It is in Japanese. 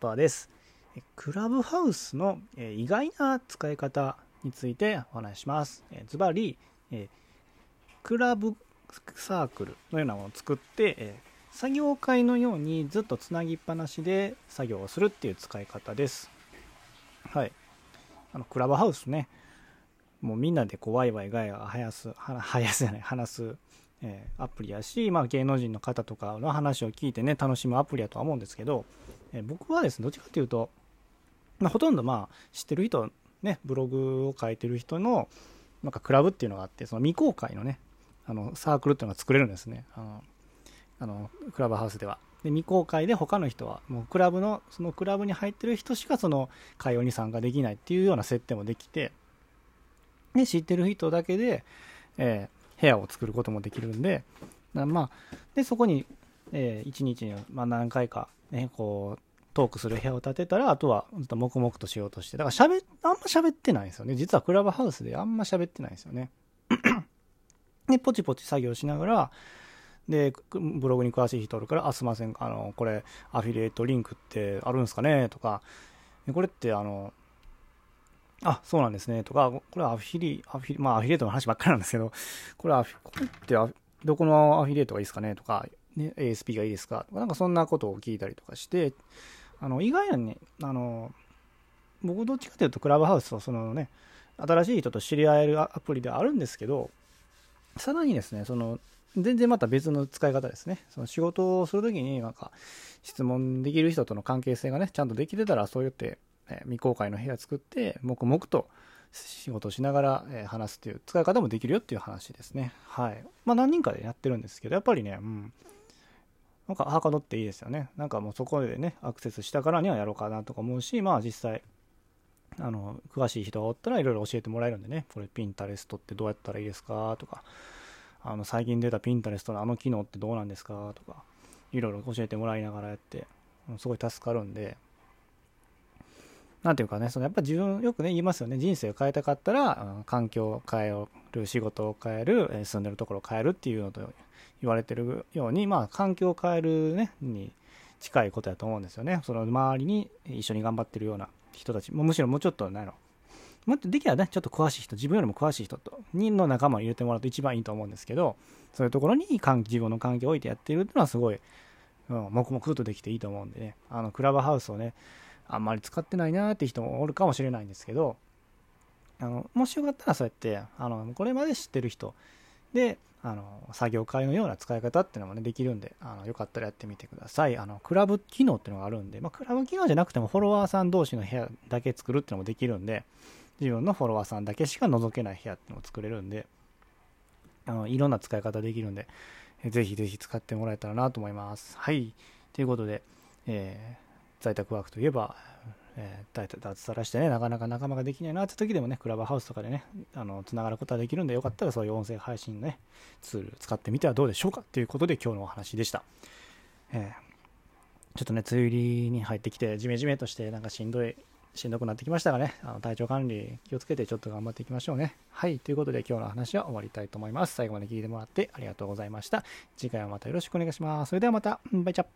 パーです。クラブハウスのえ意外な使い方についてお話します。えズバリ、えクラブサークルのようなものを作って、え作業会のようにずっとつなぎっぱなしで作業をするっていう使い方です。はい。あの、クラブハウスね、もうみんなでこうワイワイガヤガヤ話す、は話すじゃない、話す、えーアプリやし、まあ、芸能人の方とかの話を聞いてね、楽しむアプリやとは思うんですけど、え僕はですね、どっちかというと、まあ、ほとんどまあ知ってる人、ね、ブログを書いてる人のなんかクラブっていうのがあって、その未公開のね、あのサークルっていうのが作れるんですね。あのあのクラブハウスでは。で未公開で他の人はもうクラブのそのクラブに入ってる人しかその会話に参加できないっていうような設定もできてで知ってる人だけで、えー部屋を作ることもできるんでまあでそこに、えー1日に、まあ、何回か、ね、こうトークする部屋を建てたらあとはずっと黙々としようとしてだからしゃべあんま喋ってないんですよね。実はクラブハウスであんま喋ってないんですよね。でポチポチ作業しながらでブログに詳しい人おるから「あすいませんあのこれアフィリエイトリンクってあるんですかね?」とかこれってあのあそうなんですね。とかこれはアフィリアフィリまあアフィリエイトの話ばっかりなんですけどこれアフィこれってどこのアフィリエイトがいいですかね？とか、ね、ASP がいいですか？とかなんかそんなことを聞いたりとかしてあの意外なね。あの僕どっちかというとクラブハウスはそのね新しい人と知り合えるアプリではあるんですけどさらにですねその全然また別の使い方ですね。その仕事をするときになんか質問できる人との関係性がねちゃんとできてたらそうやって、え未公開の部屋作って黙々と仕事をしながら、え話すっていう使い方もできるよっていう話ですね。はい。まあ何人かでやってるんですけどやっぱりねうん。なんかはかどっていいですよね。なんかもうそこでねアクセスしたからにはやろうかなとか思うしまあ実際あの詳しい人がおったらいろいろ教えてもらえるんでね。これピンタレストってどうやったらいいですかとか。あの最近出たピンタレストのあの機能ってどうなんですかとか。いろいろ教えてもらいながらやってすごい助かるんで。なんていうかねそのやっぱ自分よくね言いますよね。人生を変えたかったら環境を変える仕事を変える住んでるところを変えるっていうのと言われてるようにまあ環境を変えるねに近いことやと思うんですよね。その周りに一緒に頑張ってるような人たち。もむしろもうちょっと何やろ。もっとできればねちょっと詳しい人自分よりも詳しい人とにの仲間を入れてもらうと一番いいと思うんですけどそういうところに環自分の環境を置いてやってるっていうのはすごい、うん、黙々とできていいと思うんでね。あのクラブハウスをねあんまり使ってないなーって人もおるかもしれないんですけどあのもしよかったらそうやってあのこれまで知ってる人であの作業会のような使い方っていうのもねできるんであのよかったらやってみてください。あのクラブ機能っていうのがあるんで、まあ、クラブ機能じゃなくてもフォロワーさん同士の部屋だけ作るっていうのもできるんで自分のフォロワーさんだけしか覗けない部屋っていうのも作れるんであのいろんな使い方できるんでぜひぜひ使ってもらえたらなと思います。はい。ということで、えー在宅ワークといえば、えー、脱サラしてね、なかなか仲間ができないなって時でもね、クラブハウスとかでね、あの、つながることができるんで、よかったらそういう音声配信のね、ツール使ってみてはどうでしょうかということで今日のお話でした。えーちょっとね、梅雨入りに入ってきて、ジメジメとして、なんかしんどい、しんどくなってきましたがね、あの体調管理気をつけてちょっと頑張っていきましょうね。はい、ということで今日の話は終わりたいと思います。最後まで聞いてもらってありがとうございました。次回はまたよろしくお願いします。それではまた、バイチャ